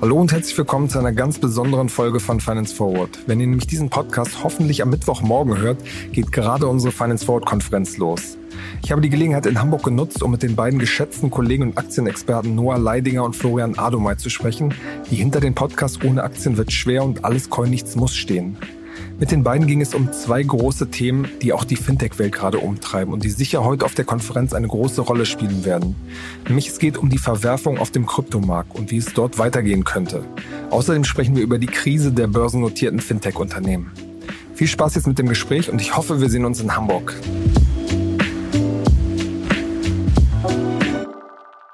Hallo und herzlich willkommen zu einer ganz besonderen Folge von Finance Forward. Wenn ihr nämlich diesen Podcast hoffentlich am Mittwochmorgen hört, geht gerade unsere Finance Forward Konferenz los. Ich habe die Gelegenheit in Hamburg genutzt, um mit den beiden geschätzten Kollegen und Aktienexperten Noah Leidinger und Florian Adomay zu sprechen, die hinter den Podcast Ohne Aktien wird schwer und alles Coin nichts muss stehen. Mit den beiden ging es um zwei große Themen, die auch die Fintech-Welt gerade umtreiben und die sicher heute auf der Konferenz eine große Rolle spielen werden. Nämlich es geht um die Verwerfung auf dem Kryptomarkt und wie es dort weitergehen könnte. Außerdem sprechen wir über die Krise der börsennotierten Fintech-Unternehmen. Viel Spaß jetzt mit dem Gespräch und ich hoffe, wir sehen uns in Hamburg.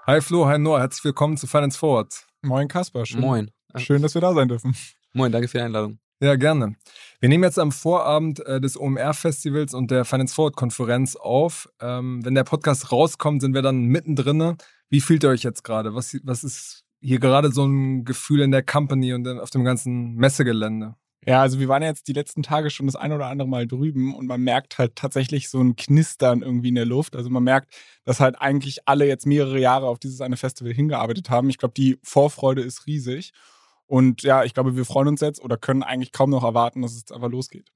Hi Flo, hi Noah, herzlich willkommen zu Finance Forward. Moin Kasper, schön, Moin. schön, dass wir da sein dürfen. Moin, danke für die Einladung. Ja, gerne. Wir nehmen jetzt am Vorabend äh, des OMR-Festivals und der Finance Forward-Konferenz auf. Ähm, wenn der Podcast rauskommt, sind wir dann mittendrin. Wie fühlt ihr euch jetzt gerade? Was, was ist hier gerade so ein Gefühl in der Company und auf dem ganzen Messegelände? Ja, also wir waren jetzt die letzten Tage schon das ein oder andere Mal drüben und man merkt halt tatsächlich so ein Knistern irgendwie in der Luft. Also man merkt, dass halt eigentlich alle jetzt mehrere Jahre auf dieses eine Festival hingearbeitet haben. Ich glaube, die Vorfreude ist riesig. Und ja, ich glaube, wir freuen uns jetzt oder können eigentlich kaum noch erwarten, dass es einfach losgeht.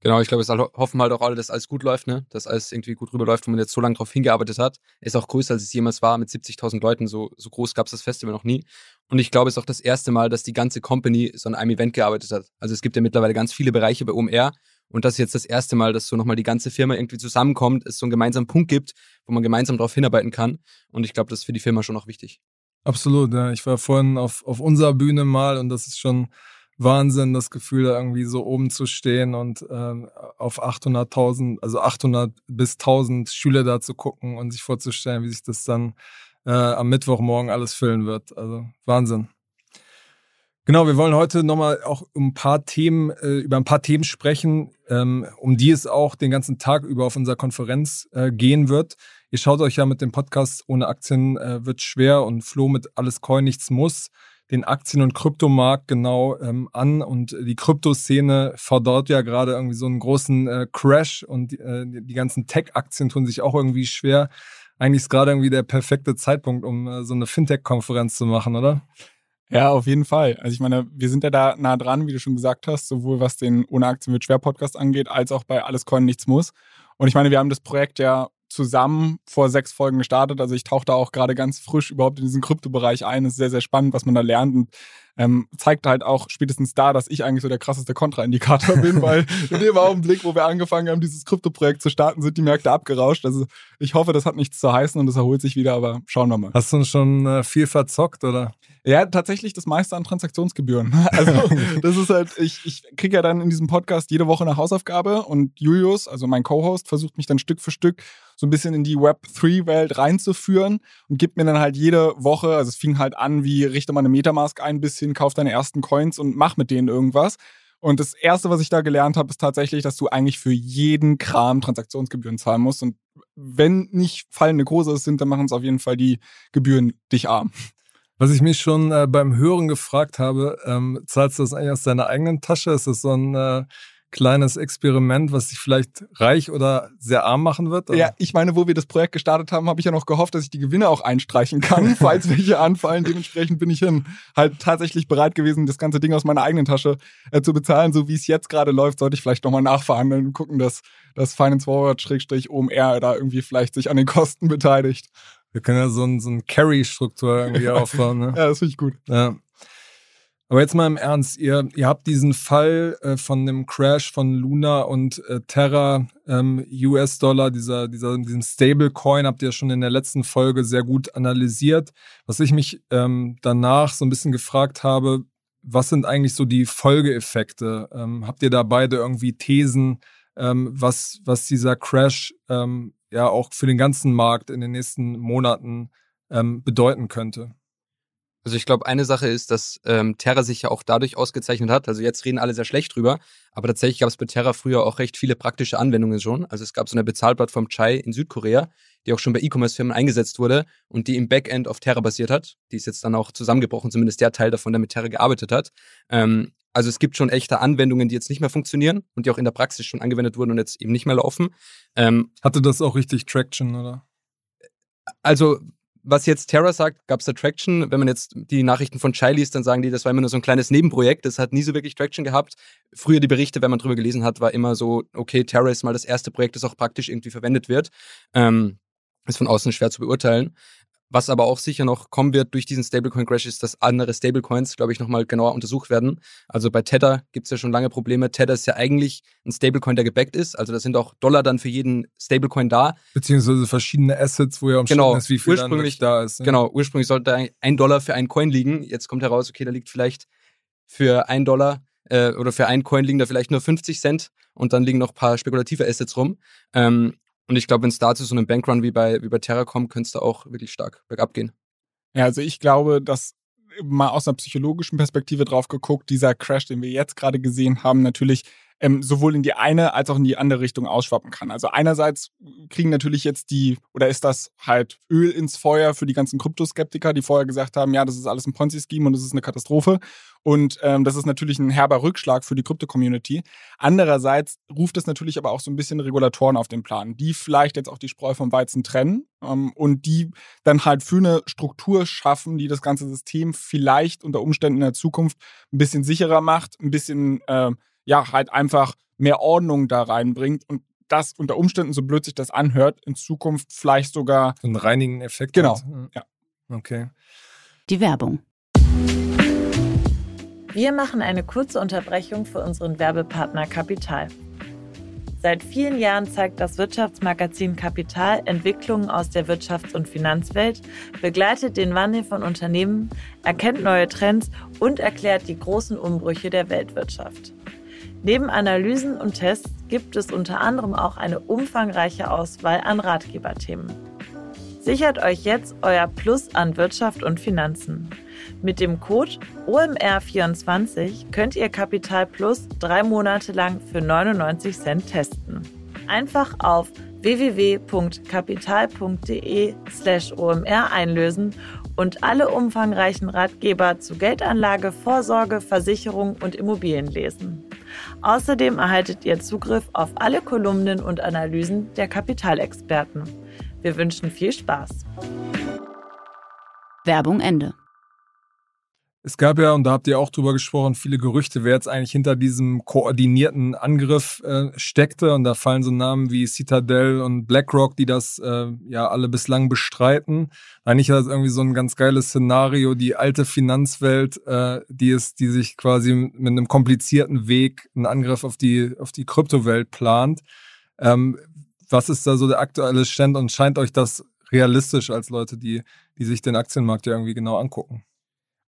Genau, ich glaube, es hoffen halt auch alle, dass alles gut läuft, ne? dass alles irgendwie gut rüberläuft, wenn man jetzt so lange drauf hingearbeitet hat. Ist auch größer, als es jemals war, mit 70.000 Leuten. So, so groß gab es das Festival noch nie. Und ich glaube, es ist auch das erste Mal, dass die ganze Company so an einem Event gearbeitet hat. Also es gibt ja mittlerweile ganz viele Bereiche bei OMR. Und das ist jetzt das erste Mal, dass so nochmal die ganze Firma irgendwie zusammenkommt, es so einen gemeinsamen Punkt gibt, wo man gemeinsam darauf hinarbeiten kann. Und ich glaube, das ist für die Firma schon auch wichtig. Absolut, ja. Ich war vorhin auf, auf unserer Bühne mal und das ist schon Wahnsinn, das Gefühl, da irgendwie so oben zu stehen und ähm, auf 800.000, also 800 bis 1000 Schüler da zu gucken und sich vorzustellen, wie sich das dann äh, am Mittwochmorgen alles füllen wird. Also Wahnsinn. Genau, wir wollen heute nochmal auch ein paar Themen, äh, über ein paar Themen sprechen, ähm, um die es auch den ganzen Tag über auf unserer Konferenz äh, gehen wird. Ihr schaut euch ja mit dem Podcast ohne Aktien äh, wird schwer und Flo mit alles Coin nichts muss den Aktien- und Kryptomarkt genau ähm, an und die Kryptoszene fordert ja gerade irgendwie so einen großen äh, Crash und äh, die ganzen Tech-Aktien tun sich auch irgendwie schwer. Eigentlich ist gerade irgendwie der perfekte Zeitpunkt, um äh, so eine Fintech-Konferenz zu machen, oder? Ja, auf jeden Fall. Also ich meine, wir sind ja da nah dran, wie du schon gesagt hast, sowohl was den Ohne Aktien wird schwer Podcast angeht, als auch bei Alles Coin nichts muss. Und ich meine, wir haben das Projekt ja zusammen vor sechs Folgen gestartet. Also ich tauche da auch gerade ganz frisch überhaupt in diesen Kryptobereich ein. Es ist sehr, sehr spannend, was man da lernt und ähm, zeigt halt auch spätestens da, dass ich eigentlich so der krasseste Kontraindikator bin, weil in dem Augenblick, wo wir angefangen haben, dieses Kryptoprojekt zu starten, sind die Märkte abgerauscht. Also ich hoffe, das hat nichts zu heißen und es erholt sich wieder, aber schauen wir mal. Hast du uns schon äh, viel verzockt, oder? Ja, tatsächlich das meiste an Transaktionsgebühren. Also das ist halt, ich, ich kriege ja dann in diesem Podcast jede Woche eine Hausaufgabe und Julius, also mein Co-Host, versucht mich dann Stück für Stück so ein bisschen in die Web3-Welt reinzuführen und gibt mir dann halt jede Woche, also es fing halt an, wie richte mal eine Metamask ein bisschen, kauf deine ersten Coins und mach mit denen irgendwas. Und das Erste, was ich da gelernt habe, ist tatsächlich, dass du eigentlich für jeden Kram Transaktionsgebühren zahlen musst. Und wenn nicht fallende Kurse sind, dann machen es auf jeden Fall die Gebühren dich arm. Was ich mich schon äh, beim Hören gefragt habe, ähm, zahlst du das eigentlich aus deiner eigenen Tasche? Ist das so ein äh, kleines Experiment, was dich vielleicht reich oder sehr arm machen wird? Oder? Ja, ich meine, wo wir das Projekt gestartet haben, habe ich ja noch gehofft, dass ich die Gewinne auch einstreichen kann, falls welche anfallen. Dementsprechend bin ich hin halt tatsächlich bereit gewesen, das ganze Ding aus meiner eigenen Tasche äh, zu bezahlen. So wie es jetzt gerade läuft, sollte ich vielleicht nochmal nachverhandeln und gucken, dass das Finance Forward-OMR da irgendwie vielleicht sich an den Kosten beteiligt. Wir können ja so, ein, so eine Carry-Struktur irgendwie aufbauen. Ne? ja, das finde ich gut. Ja. Aber jetzt mal im Ernst, ihr, ihr habt diesen Fall äh, von dem Crash von Luna und äh, Terra ähm, US-Dollar, dieser, dieser, diesen Stablecoin, habt ihr schon in der letzten Folge sehr gut analysiert. Was ich mich ähm, danach so ein bisschen gefragt habe, was sind eigentlich so die Folgeeffekte? Ähm, habt ihr da beide irgendwie Thesen, ähm, was, was dieser Crash ähm, ja auch für den ganzen Markt in den nächsten Monaten ähm, bedeuten könnte? Also ich glaube, eine Sache ist, dass ähm, Terra sich ja auch dadurch ausgezeichnet hat. Also jetzt reden alle sehr schlecht drüber, aber tatsächlich gab es bei Terra früher auch recht viele praktische Anwendungen schon. Also es gab so eine Bezahlplattform Chai in Südkorea, die auch schon bei E-Commerce-Firmen eingesetzt wurde und die im Backend auf Terra basiert hat. Die ist jetzt dann auch zusammengebrochen, zumindest der Teil davon, der mit Terra gearbeitet hat. Ähm, also es gibt schon echte Anwendungen, die jetzt nicht mehr funktionieren und die auch in der Praxis schon angewendet wurden und jetzt eben nicht mehr laufen. Ähm, Hatte das auch richtig Traction, oder? Also, was jetzt Terra sagt, gab es da Traction. Wenn man jetzt die Nachrichten von Chai liest, dann sagen die, das war immer nur so ein kleines Nebenprojekt. Das hat nie so wirklich Traction gehabt. Früher die Berichte, wenn man drüber gelesen hat, war immer so, okay, Terra ist mal das erste Projekt, das auch praktisch irgendwie verwendet wird. Ähm, ist von außen schwer zu beurteilen. Was aber auch sicher noch kommen wird durch diesen Stablecoin-Crash ist, dass andere Stablecoins, glaube ich, nochmal genauer untersucht werden. Also bei Tether gibt es ja schon lange Probleme. Tether ist ja eigentlich ein Stablecoin, der gebackt ist. Also da sind auch Dollar dann für jeden Stablecoin da. Beziehungsweise verschiedene Assets, wo ja umstritten Genau, ist, wie viel ursprünglich- da ist. ne? Genau, ursprünglich sollte ein Dollar für einen Coin liegen. Jetzt kommt heraus, okay, da liegt vielleicht für ein Dollar äh, oder für einen Coin liegen da vielleicht nur 50 Cent und dann liegen noch ein paar spekulative Assets rum. Ähm, und ich glaube, wenn es da zu so einem Bankrun wie bei, wie bei Terra kommt, könnte es da auch wirklich stark bergab gehen. Ja, also ich glaube, dass mal aus einer psychologischen Perspektive drauf geguckt, dieser Crash, den wir jetzt gerade gesehen haben, natürlich ähm, sowohl in die eine als auch in die andere Richtung ausschwappen kann. Also einerseits kriegen natürlich jetzt die, oder ist das halt Öl ins Feuer für die ganzen Kryptoskeptiker, die vorher gesagt haben, ja, das ist alles ein Ponzi-Scheme und das ist eine Katastrophe. Und ähm, das ist natürlich ein herber Rückschlag für die Krypto-Community. Andererseits ruft es natürlich aber auch so ein bisschen Regulatoren auf den Plan, die vielleicht jetzt auch die Spreu vom Weizen trennen ähm, und die dann halt für eine Struktur schaffen, die das ganze System vielleicht unter Umständen in der Zukunft ein bisschen sicherer macht, ein bisschen, äh, ja, halt einfach mehr Ordnung da reinbringt und das unter Umständen, so blöd sich das anhört, in Zukunft vielleicht sogar So einen reinigen Effekt. Genau, hat. ja. Okay. Die Werbung. Wir machen eine kurze Unterbrechung für unseren Werbepartner Kapital. Seit vielen Jahren zeigt das Wirtschaftsmagazin Kapital Entwicklungen aus der Wirtschafts- und Finanzwelt, begleitet den Wandel von Unternehmen, erkennt neue Trends und erklärt die großen Umbrüche der Weltwirtschaft. Neben Analysen und Tests gibt es unter anderem auch eine umfangreiche Auswahl an Ratgeberthemen. Sichert euch jetzt euer Plus an Wirtschaft und Finanzen. Mit dem Code OMR24 könnt ihr Kapital Plus drei Monate lang für 99 Cent testen. Einfach auf www.kapital.de slash OMR einlösen und alle umfangreichen Ratgeber zu Geldanlage, Vorsorge, Versicherung und Immobilien lesen. Außerdem erhaltet ihr Zugriff auf alle Kolumnen und Analysen der Kapitalexperten. Wir wünschen viel Spaß. Werbung Ende. Es gab ja, und da habt ihr auch drüber gesprochen, viele Gerüchte, wer jetzt eigentlich hinter diesem koordinierten Angriff äh, steckte. Und da fallen so Namen wie Citadel und BlackRock, die das äh, ja alle bislang bestreiten. Eigentlich ist das irgendwie so ein ganz geiles Szenario, die alte Finanzwelt, äh, die ist, die sich quasi mit einem komplizierten Weg einen Angriff auf die, auf die Kryptowelt plant. Ähm, was ist da so der aktuelle Stand und scheint euch das realistisch als Leute, die, die sich den Aktienmarkt ja irgendwie genau angucken?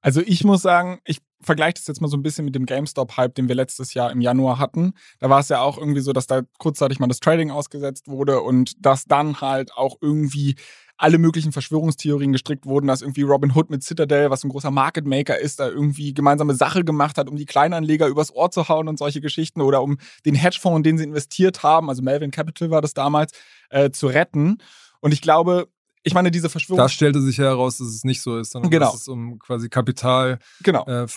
Also ich muss sagen, ich vergleiche das jetzt mal so ein bisschen mit dem GameStop-Hype, den wir letztes Jahr im Januar hatten. Da war es ja auch irgendwie so, dass da kurzzeitig mal das Trading ausgesetzt wurde und dass dann halt auch irgendwie alle möglichen Verschwörungstheorien gestrickt wurden, dass irgendwie Robin Hood mit Citadel, was ein großer Market Maker ist, da irgendwie gemeinsame Sache gemacht hat, um die Kleinanleger übers Ohr zu hauen und solche Geschichten oder um den Hedgefonds, in den sie investiert haben, also Melvin Capital war das damals, äh, zu retten. Und ich glaube, ich meine, diese Verschwörung. Da stellte sich heraus, dass es nicht so ist, sondern Genau. dass es um quasi Kapital genau. äh,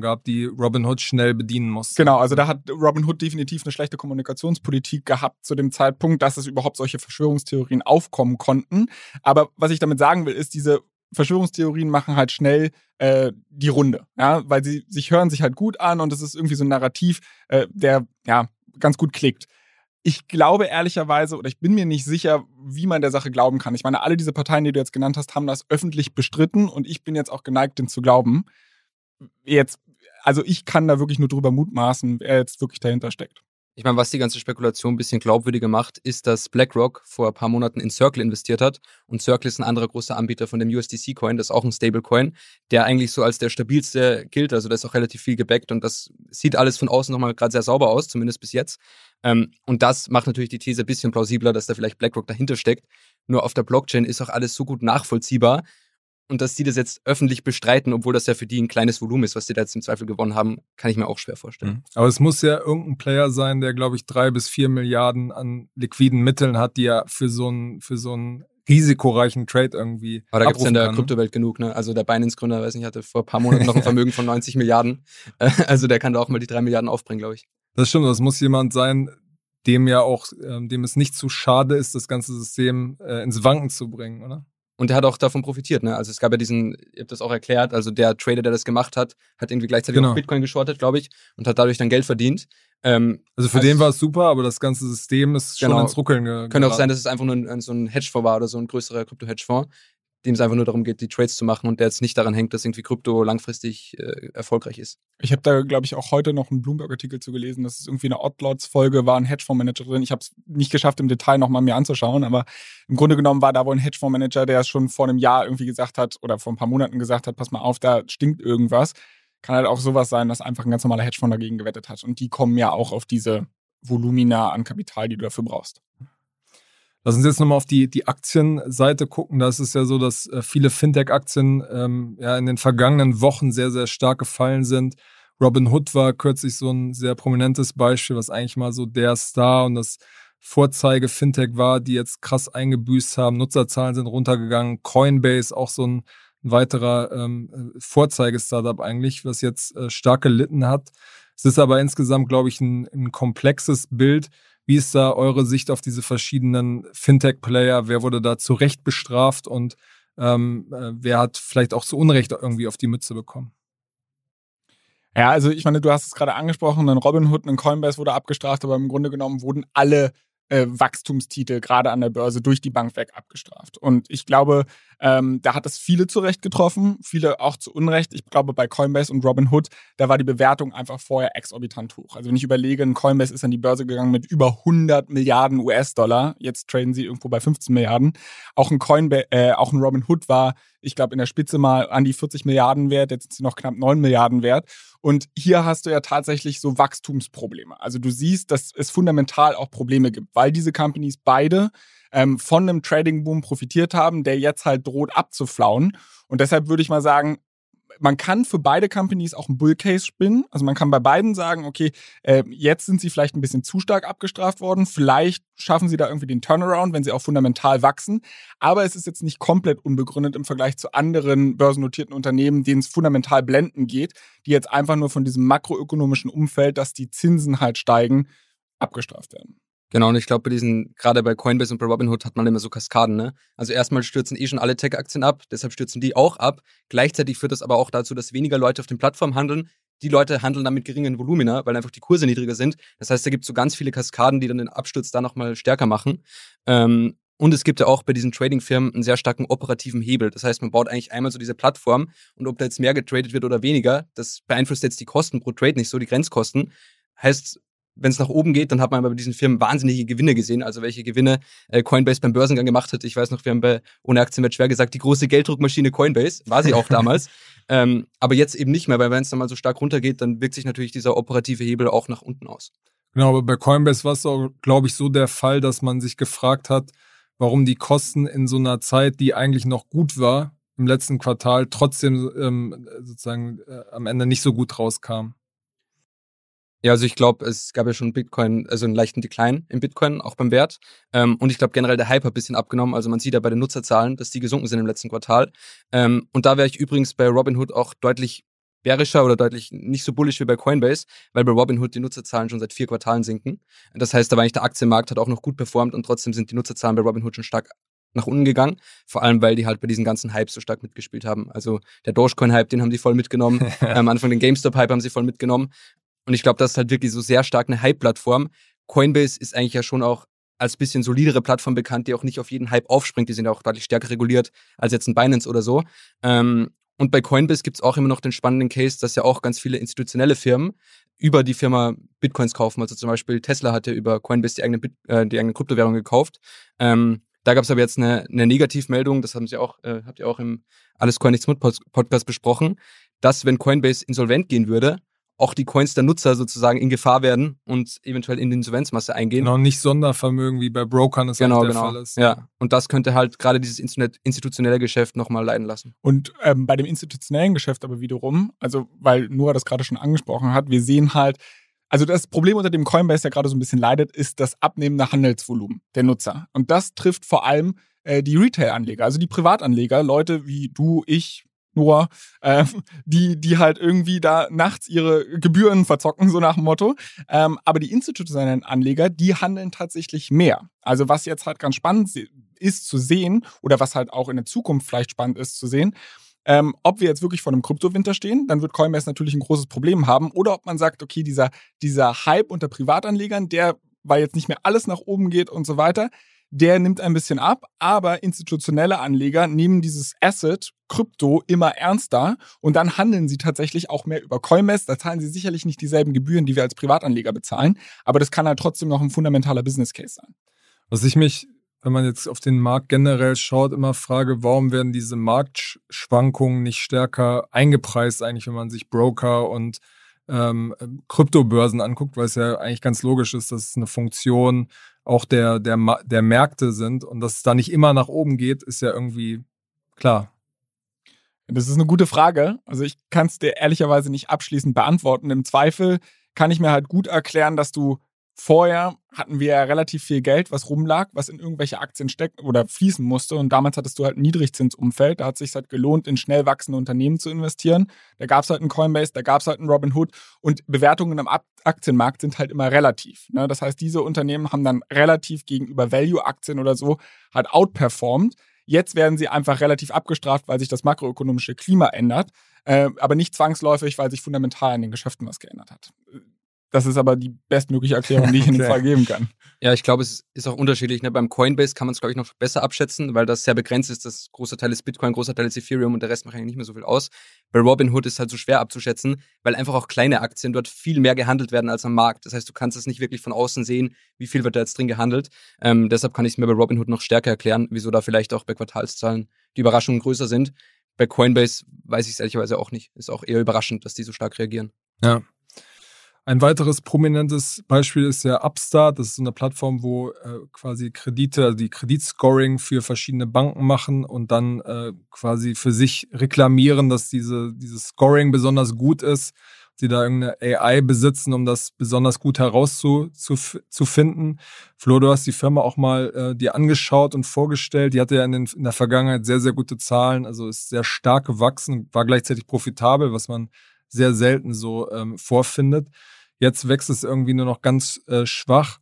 gab, die Robin Hood schnell bedienen musste. Genau, also da hat Robin Hood definitiv eine schlechte Kommunikationspolitik gehabt zu dem Zeitpunkt, dass es überhaupt solche Verschwörungstheorien aufkommen konnten. Aber was ich damit sagen will, ist, diese Verschwörungstheorien machen halt schnell äh, die Runde, ja, weil sie sich hören sich halt gut an und es ist irgendwie so ein Narrativ, äh, der ja ganz gut klickt. Ich glaube ehrlicherweise, oder ich bin mir nicht sicher, wie man der Sache glauben kann. Ich meine, alle diese Parteien, die du jetzt genannt hast, haben das öffentlich bestritten und ich bin jetzt auch geneigt, den zu glauben. Jetzt, also ich kann da wirklich nur drüber mutmaßen, wer jetzt wirklich dahinter steckt. Ich meine, was die ganze Spekulation ein bisschen glaubwürdiger macht, ist, dass BlackRock vor ein paar Monaten in Circle investiert hat. Und Circle ist ein anderer großer Anbieter von dem USDC-Coin, das ist auch ein Stablecoin, der eigentlich so als der stabilste gilt. Also da ist auch relativ viel gebackt und das sieht alles von außen nochmal gerade sehr sauber aus, zumindest bis jetzt. Ähm, und das macht natürlich die These ein bisschen plausibler, dass da vielleicht BlackRock dahinter steckt. Nur auf der Blockchain ist auch alles so gut nachvollziehbar. Und dass die das jetzt öffentlich bestreiten, obwohl das ja für die ein kleines Volumen ist, was die da jetzt im Zweifel gewonnen haben, kann ich mir auch schwer vorstellen. Mhm. Aber es muss ja irgendein Player sein, der, glaube ich, drei bis vier Milliarden an liquiden Mitteln hat, die er für so einen, für so einen risikoreichen Trade irgendwie. Aber da gibt es in der kann, ne? Kryptowelt genug, ne? Also der Binance-Gründer, weiß nicht, hatte vor ein paar Monaten noch ein Vermögen von 90 Milliarden. Also der kann da auch mal die drei Milliarden aufbringen, glaube ich. Das stimmt, das muss jemand sein, dem ja auch, ähm, dem es nicht zu schade ist, das ganze System äh, ins Wanken zu bringen, oder? Und der hat auch davon profitiert, ne? Also es gab ja diesen, ihr habt das auch erklärt, also der Trader, der das gemacht hat, hat irgendwie gleichzeitig Genau. auch Bitcoin geschortet, glaube ich, und hat dadurch dann Geld verdient. Ähm, Also für Also- den war es super, aber das ganze System ist schon Genau. ins Ruckeln ge könnte auch sein, dass es einfach nur ein, so ein Hedgefonds war oder so ein größerer Krypto-Hedgefonds, dem es einfach nur darum geht, die Trades zu machen und der jetzt nicht daran hängt, dass irgendwie Krypto langfristig äh, erfolgreich ist. Ich habe da, glaube ich, auch heute noch einen Bloomberg-Artikel zu gelesen, dass es irgendwie eine Oddlots-Folge war, ein Hedgefondsmanager drin. Ich habe es nicht geschafft, im Detail nochmal mir anzuschauen, aber im Grunde genommen war da wohl ein Hedgefondsmanager, der schon vor einem Jahr irgendwie gesagt hat oder vor ein paar Monaten gesagt hat, pass mal auf, da stinkt irgendwas. Kann halt auch sowas sein, dass einfach ein ganz normaler Hedgefonds dagegen gewettet hat. Und die kommen ja auch auf diese Volumina an Kapital, die du dafür brauchst. Lass uns jetzt nochmal auf die, die Aktienseite gucken. Da ist es ja so, dass äh, viele Fintech-Aktien ähm, ja in den vergangenen Wochen sehr, sehr stark gefallen sind. Robinhood war kürzlich so ein sehr prominentes Beispiel, was eigentlich mal so der Star und das Vorzeige-Fintech war, die jetzt krass eingebüßt haben. Nutzerzahlen sind runtergegangen. Coinbase auch so ein, weiterer ähm, Vorzeige-Startup eigentlich, was jetzt äh, stark gelitten hat. Es ist aber insgesamt, glaube ich, ein, ein komplexes Bild. Wie ist da eure Sicht auf diese verschiedenen Fintech-Player? Wer wurde da zu Recht bestraft und ähm, äh, wer hat vielleicht auch zu Unrecht irgendwie auf die Mütze bekommen? Ja, also ich meine, du hast es gerade angesprochen, ein Robinhood, ein Coinbase wurde abgestraft, aber im Grunde genommen wurden alle äh, Wachstumstitel gerade an der Börse durch die Bank weg abgestraft. Und ich glaube, ähm, da hat es viele zu Recht getroffen, viele auch zu Unrecht. Ich glaube, bei Coinbase und Robinhood, da war die Bewertung einfach vorher exorbitant hoch. Also wenn ich überlege, ein Coinbase ist an die Börse gegangen mit über 100 Milliarden US-Dollar. Jetzt traden sie irgendwo bei 15 Milliarden. Auch ein Coinbase, äh, auch ein Robinhood war, ich glaube, in der Spitze mal an die 40 Milliarden wert. Jetzt sind sie noch knapp 9 Milliarden wert. Und hier hast du ja tatsächlich so Wachstumsprobleme. Also du siehst, dass es fundamental auch Probleme gibt, weil diese Companies beide ähm, von einem Trading-Boom profitiert haben, der jetzt halt droht abzuflauen. Und deshalb würde ich mal sagen, man kann für beide Companies auch einen Bull-Case spinnen. Also man kann bei beiden sagen, okay, äh, jetzt sind sie vielleicht ein bisschen zu stark abgestraft worden. Vielleicht schaffen sie da irgendwie den Turnaround, wenn sie auch fundamental wachsen. Aber es ist jetzt nicht komplett unbegründet im Vergleich zu anderen börsennotierten Unternehmen, denen es fundamental blenden geht, die jetzt einfach nur von diesem makroökonomischen Umfeld, dass die Zinsen halt steigen, abgestraft werden. Genau, und ich glaube, bei diesen, gerade bei Coinbase und bei Robinhood hat man immer so Kaskaden, ne? Also erstmal stürzen eh schon alle Tech-Aktien ab, deshalb stürzen die auch ab. Gleichzeitig führt das aber auch dazu, dass weniger Leute auf den Plattformen handeln. Die Leute handeln dann mit geringen Volumina, weil einfach die Kurse niedriger sind. Das heißt, da gibt es so ganz viele Kaskaden, die dann den Absturz da nochmal stärker machen. Ähm, und es gibt ja auch bei diesen Trading-Firmen einen sehr starken operativen Hebel. Das heißt, man baut eigentlich einmal so diese Plattform und ob da jetzt mehr getradet wird oder weniger, das beeinflusst jetzt die Kosten pro Trade nicht so, die Grenzkosten. Heißt, wenn es nach oben geht, dann hat man bei diesen Firmen wahnsinnige Gewinne gesehen. Also welche Gewinne äh, Coinbase beim Börsengang gemacht hat. Ich weiß noch, wir haben bei Ohne Aktien wird schwer gesagt, die große Gelddruckmaschine Coinbase, war sie auch damals. ähm, aber jetzt eben nicht mehr, weil wenn es dann mal so stark runtergeht, dann wirkt sich natürlich dieser operative Hebel auch nach unten aus. Genau, aber bei Coinbase war es auch, glaube ich, so der Fall, dass man sich gefragt hat, warum die Kosten in so einer Zeit, die eigentlich noch gut war, im letzten Quartal trotzdem ähm, sozusagen äh, am Ende nicht so gut rauskamen. Ja, also ich glaube, es gab ja schon Bitcoin, also einen leichten Decline im Bitcoin, auch beim Wert. Ähm, und ich glaube generell der Hype hat ein bisschen abgenommen. Also man sieht ja bei den Nutzerzahlen, dass die gesunken sind im letzten Quartal. Ähm, und da wäre ich übrigens bei Robinhood auch deutlich bärischer oder deutlich nicht so bullish wie bei Coinbase, weil bei Robinhood die Nutzerzahlen schon seit vier Quartalen sinken. Das heißt, da war eigentlich der Aktienmarkt hat auch noch gut performt und trotzdem sind die Nutzerzahlen bei Robinhood schon stark nach unten gegangen. Vor allem, weil die halt bei diesen ganzen Hypes so stark mitgespielt haben. Also der Dogecoin-Hype, den haben die voll mitgenommen. Am Anfang den GameStop-Hype haben sie voll mitgenommen. Und ich glaube, das ist halt wirklich so sehr stark eine Hype-Plattform. Coinbase ist eigentlich ja schon auch als bisschen solidere Plattform bekannt, die auch nicht auf jeden Hype aufspringt. Die sind auch deutlich stärker reguliert als jetzt ein Binance oder so. Ähm, und bei Coinbase gibt's auch immer noch den spannenden Case, dass ja auch ganz viele institutionelle Firmen über die Firma Bitcoins kaufen. Also zum Beispiel Tesla hat ja über Coinbase die eigene, Bit äh, die eigene Kryptowährung gekauft. Ähm, da gab's aber jetzt eine, eine Negativmeldung, das haben sie auch, äh, habt ihr auch im Alles Coin Nichts Mut Podcast besprochen, dass wenn Coinbase insolvent gehen würde, auch die Coins der Nutzer sozusagen in Gefahr werden und eventuell in die Insolvenzmasse eingehen. Genau, nicht Sondervermögen wie bei Brokern es Genau, eigentlich der genau. Fall ist. Ja, und das könnte halt gerade dieses institutionelle Geschäft nochmal leiden lassen. Und ähm, bei dem institutionellen Geschäft aber wiederum, also weil Noah das gerade schon angesprochen hat, wir sehen halt, also das Problem, unter dem Coinbase ja gerade so ein bisschen leidet, ist das abnehmende Handelsvolumen der Nutzer. Und das trifft vor allem äh, die Retail-Anleger, also die Privatanleger, Leute wie du, ich, Noah, äh, die, die halt irgendwie da nachts ihre Gebühren verzocken, so nach dem Motto. Ähm, aber die institutionellen Anleger, die handeln tatsächlich mehr. Also was jetzt halt ganz spannend ist zu sehen oder was halt auch in der Zukunft vielleicht spannend ist zu sehen, ähm, ob wir jetzt wirklich vor einem Kryptowinter stehen, dann wird Coinbase natürlich ein großes Problem haben. Oder ob man sagt, okay, dieser, dieser Hype unter Privatanlegern, der, weil jetzt nicht mehr alles nach oben geht und so weiter, der nimmt ein bisschen ab, aber institutionelle Anleger nehmen dieses Asset Krypto immer ernster und dann handeln sie tatsächlich auch mehr über Coinbase. Da zahlen sie sicherlich nicht dieselben Gebühren, die wir als Privatanleger bezahlen, aber das kann halt trotzdem noch ein fundamentaler Business Case sein. Was ich mich, wenn man jetzt auf den Markt generell schaut, immer frage, warum werden diese Marktschwankungen nicht stärker eingepreist, eigentlich, wenn man sich Broker und ähm, Kryptobörsen anguckt, weil es ja eigentlich ganz logisch ist, dass es eine Funktion auch der, der, der Märkte sind und dass es da nicht immer nach oben geht, ist ja irgendwie klar. Das ist eine gute Frage. Also ich kann es dir ehrlicherweise nicht abschließend beantworten. Im Zweifel kann ich mir halt gut erklären, dass du Vorher hatten wir ja relativ viel Geld, was rumlag, was in irgendwelche Aktien stecken oder fließen musste. Und damals hattest du halt ein Niedrigzinsumfeld. Da hat es sich halt gelohnt, in schnell wachsende Unternehmen zu investieren. Da gab es halt einen Coinbase, da gab es halt einen Robinhood. Und Bewertungen am Aktienmarkt sind halt immer relativ. Ne? Das heißt, diese Unternehmen haben dann relativ gegenüber Value-Aktien oder so halt outperformed. Jetzt werden sie einfach relativ abgestraft, weil sich das makroökonomische Klima ändert, äh, aber nicht zwangsläufig, weil sich fundamental an den Geschäften was geändert hat. Das ist aber die bestmögliche Erklärung, die ich in dem Fall geben kann. Ja, ich glaube, es ist auch unterschiedlich. Ne? Beim Coinbase kann man es, glaube ich, noch besser abschätzen, weil das sehr begrenzt ist. Das großer Teil ist Bitcoin, großer Teil ist Ethereum und der Rest macht eigentlich nicht mehr so viel aus. Bei Robinhood ist es halt so schwer abzuschätzen, weil einfach auch kleine Aktien dort viel mehr gehandelt werden als am Markt. Das heißt, du kannst es nicht wirklich von außen sehen, wie viel wird da jetzt drin gehandelt. Ähm, deshalb kann ich es mir bei Robinhood noch stärker erklären, wieso da vielleicht auch bei Quartalszahlen die Überraschungen größer sind. Bei Coinbase weiß ich es ehrlicherweise auch nicht. Ist auch eher überraschend, dass die so stark reagieren. Ja, ein weiteres prominentes Beispiel ist ja Upstart. Das ist eine Plattform, wo äh, quasi Kredite, also die Kreditscoring für verschiedene Banken machen und dann äh, quasi für sich reklamieren, dass diese, dieses Scoring besonders gut ist. Sie da irgendeine AI besitzen, um das besonders gut herauszufinden. Flo, du hast die Firma auch mal äh, dir angeschaut und vorgestellt. Die hatte ja in, den, in der Vergangenheit sehr, sehr gute Zahlen, also ist sehr stark gewachsen, war gleichzeitig profitabel, was man sehr selten so ähm, vorfindet. Jetzt wächst es irgendwie nur noch ganz äh, schwach.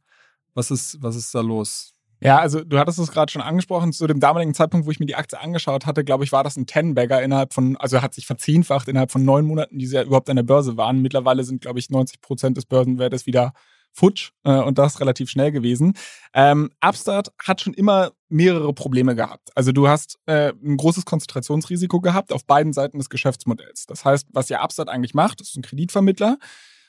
Was ist, was ist da los? Ja, also du hattest es gerade schon angesprochen, zu dem damaligen Zeitpunkt, wo ich mir die Aktie angeschaut hatte, glaube ich, war das ein Ten-Bagger innerhalb von, also hat sich verzehnfacht innerhalb von neun Monaten, die sie ja überhaupt an der Börse waren. Mittlerweile sind, glaube ich, 90 Prozent des Börsenwertes wieder futsch äh, und das relativ schnell gewesen. Ähm, Upstart hat schon immer mehrere Probleme gehabt. Also du hast äh, ein großes Konzentrationsrisiko gehabt auf beiden Seiten des Geschäftsmodells. Das heißt, was ja Upstart eigentlich macht, ist ein Kreditvermittler.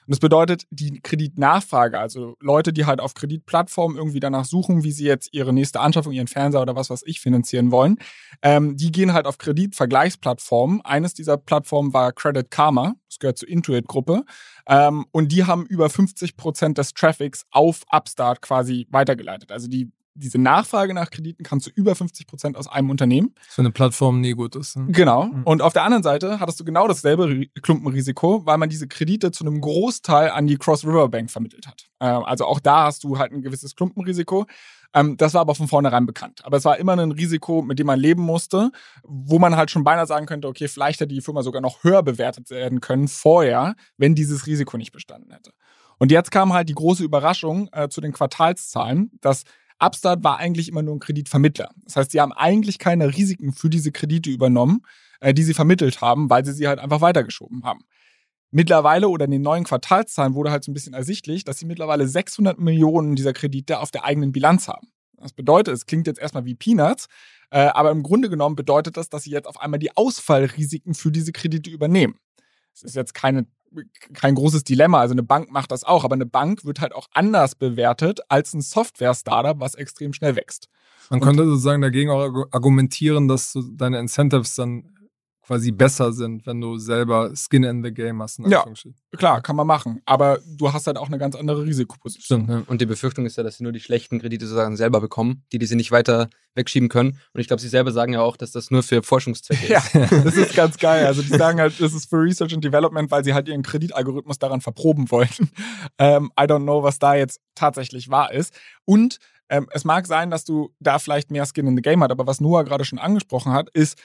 Und das bedeutet, die Kreditnachfrage, also Leute, die halt auf Kreditplattformen irgendwie danach suchen, wie sie jetzt ihre nächste Anschaffung, ihren Fernseher oder was was ich finanzieren wollen, ähm, die gehen halt auf Kreditvergleichsplattformen. Eines dieser Plattformen war Credit Karma, das gehört zur Intuit-Gruppe. Ähm, und die haben über 50 Prozent des Traffics auf Upstart quasi weitergeleitet. Also die diese Nachfrage nach Krediten kam zu über 50 Prozent aus einem Unternehmen. Was für eine Plattform nie gut ist. Ne? Genau. Mhm. Und auf der anderen Seite hattest du genau dasselbe Klumpenrisiko, weil man diese Kredite zu einem Großteil an die Cross River Bank vermittelt hat. Ähm, also auch da hast du halt ein gewisses Klumpenrisiko. Ähm, das war aber von vornherein bekannt. Aber es war immer ein Risiko, mit dem man leben musste, wo man halt schon beinahe sagen könnte, okay, vielleicht hätte die Firma sogar noch höher bewertet werden können vorher, wenn dieses Risiko nicht bestanden hätte. Und jetzt kam halt die große Überraschung äh, zu den Quartalszahlen, dass Upstart war eigentlich immer nur ein Kreditvermittler. Das heißt, sie haben eigentlich keine Risiken für diese Kredite übernommen, äh, die sie vermittelt haben, weil sie sie halt einfach weitergeschoben haben. Mittlerweile oder in den neuen Quartalszahlen wurde halt so ein bisschen ersichtlich, dass sie mittlerweile 600 Millionen dieser Kredite auf der eigenen Bilanz haben. Das bedeutet, es klingt jetzt erstmal wie Peanuts, äh, aber im Grunde genommen bedeutet das, dass sie jetzt auf einmal die Ausfallrisiken für diese Kredite übernehmen. Es ist jetzt keine kein großes Dilemma. Also eine Bank macht das auch, aber eine Bank wird halt auch anders bewertet als ein Software-Startup, was extrem schnell wächst. Man könnte sozusagen dagegen auch argumentieren, dass deine Incentives dann quasi besser sind, wenn du selber Skin in the Game hast. Ja, klar, kann man machen. Aber du hast halt auch eine ganz andere Risikoposition. Stimmt, ja. Und die Befürchtung ist ja, dass sie nur die schlechten Kredite sozusagen selber bekommen, die, die sie nicht weiter wegschieben können. Und ich glaube, sie selber sagen ja auch, dass das nur für Forschungszwecke ist. Ja, das ist ganz geil. Also die sagen halt, das ist für Research and Development, weil sie halt ihren Kreditalgorithmus daran verproben wollen. Ähm, I don't know, was da jetzt tatsächlich wahr ist. Und ähm, es mag sein, dass du da vielleicht mehr Skin in the Game hast, aber was Noah gerade schon angesprochen hat, ist,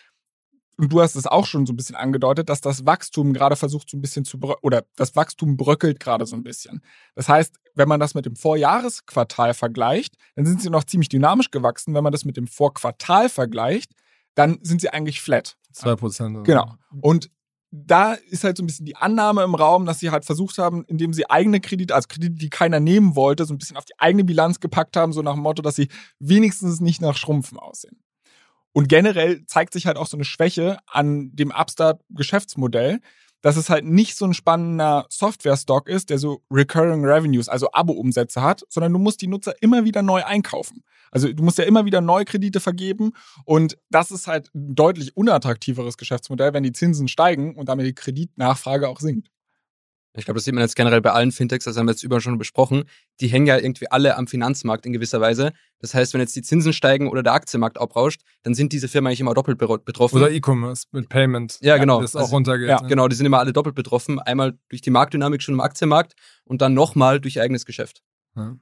und du hast es auch schon so ein bisschen angedeutet, dass das Wachstum gerade versucht so ein bisschen zu oder das Wachstum bröckelt gerade so ein bisschen. Das heißt, wenn man das mit dem Vorjahresquartal vergleicht, dann sind sie noch ziemlich dynamisch gewachsen. Wenn man das mit dem Vorquartal vergleicht, dann sind sie eigentlich flat. Zwei Prozent. Genau. Und da ist halt so ein bisschen die Annahme im Raum, dass sie halt versucht haben, indem sie eigene Kredite, also Kredite, die keiner nehmen wollte, so ein bisschen auf die eigene Bilanz gepackt haben, so nach dem Motto, dass sie wenigstens nicht nach Schrumpfen aussehen. Und generell zeigt sich halt auch so eine Schwäche an dem Upstart-Geschäftsmodell, dass es halt nicht so ein spannender Software-Stock ist, der so Recurring Revenues, also Abo-Umsätze hat, sondern du musst die Nutzer immer wieder neu einkaufen. Also du musst ja immer wieder neue Kredite vergeben und das ist halt ein deutlich unattraktiveres Geschäftsmodell, wenn die Zinsen steigen und damit die Kreditnachfrage auch sinkt. Ich glaube, das sieht man jetzt generell bei allen Fintechs, das haben wir jetzt über schon besprochen. Die hängen ja irgendwie alle am Finanzmarkt in gewisser Weise. Das heißt, wenn jetzt die Zinsen steigen oder der Aktienmarkt abrauscht, dann sind diese Firmen eigentlich immer doppelt betroffen. Oder E-Commerce mit Payment. Ja, genau. Das auch also, runtergeht. Ja, ne? genau. Die sind immer alle doppelt betroffen. Einmal durch die Marktdynamik schon im Aktienmarkt und dann nochmal durch ihr eigenes Geschäft. Ja.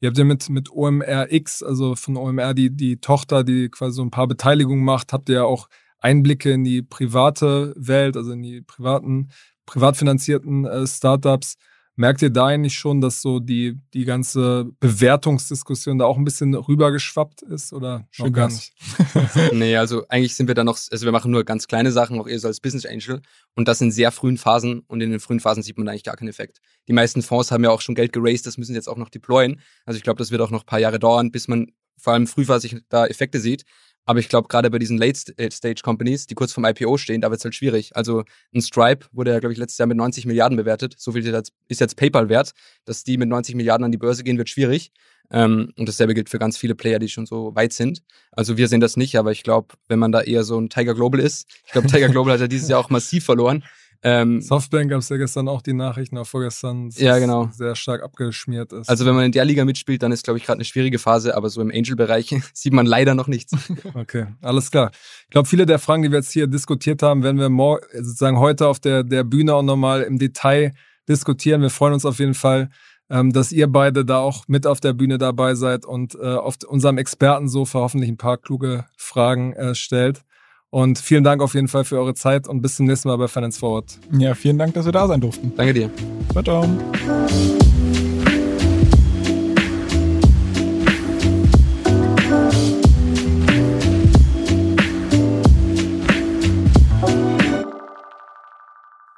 Ihr habt ja mit, mit OMRX, also von OMR, die, die Tochter, die quasi so ein paar Beteiligungen macht, habt ihr ja auch Einblicke in die private Welt, also in die privaten privat finanzierten äh, Startups. Merkt ihr da eigentlich schon, dass so die, die ganze Bewertungsdiskussion da auch ein bisschen rübergeschwappt ist oder schon gar nicht? nee, also eigentlich sind wir da noch, also wir machen nur ganz kleine Sachen, auch eher so als Business Angel und das in sehr frühen Phasen und in den frühen Phasen sieht man eigentlich gar keinen Effekt. Die meisten Fonds haben ja auch schon Geld geraced, das müssen sie jetzt auch noch deployen. Also ich glaube, das wird auch noch ein paar Jahre dauern, bis man vor allem frühphasig da Effekte sieht. Aber ich glaube, gerade bei diesen Late-Stage-Companies, die kurz vom IPO stehen, da wird es halt schwierig. Also ein Stripe wurde ja, glaube ich, letztes Jahr mit 90 Milliarden bewertet. So viel ist jetzt PayPal wert. Dass die mit 90 Milliarden an die Börse gehen, wird schwierig. Ähm, und dasselbe gilt für ganz viele Player, die schon so weit sind. Also wir sehen das nicht, aber ich glaube, wenn man da eher so ein Tiger Global ist, ich glaube, Tiger Global hat ja dieses Jahr auch massiv verloren. Ähm, Softbank gab es ja gestern auch die Nachrichten, auch vorgestern, ja, genau. sehr stark abgeschmiert ist. Also wenn man in der Liga mitspielt, dann ist, glaube ich, gerade eine schwierige Phase, aber so im Angel-Bereich sieht man leider noch nichts. Okay, alles klar. Ich glaube, viele der Fragen, die wir jetzt hier diskutiert haben, werden wir morgen, sozusagen heute auf der, der Bühne auch nochmal im Detail diskutieren. Wir freuen uns auf jeden Fall, ähm, dass ihr beide da auch mit auf der Bühne dabei seid und äh, auf unserem Expertensofa hoffentlich ein paar kluge Fragen äh, stellt. Und vielen Dank auf jeden Fall für eure Zeit und bis zum nächsten Mal bei Finance Forward. Ja, vielen Dank, dass wir da sein durften. Danke dir. Ciao, ciao.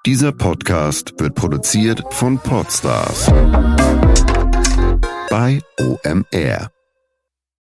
Dieser Podcast wird produziert von Podstars bei OMR.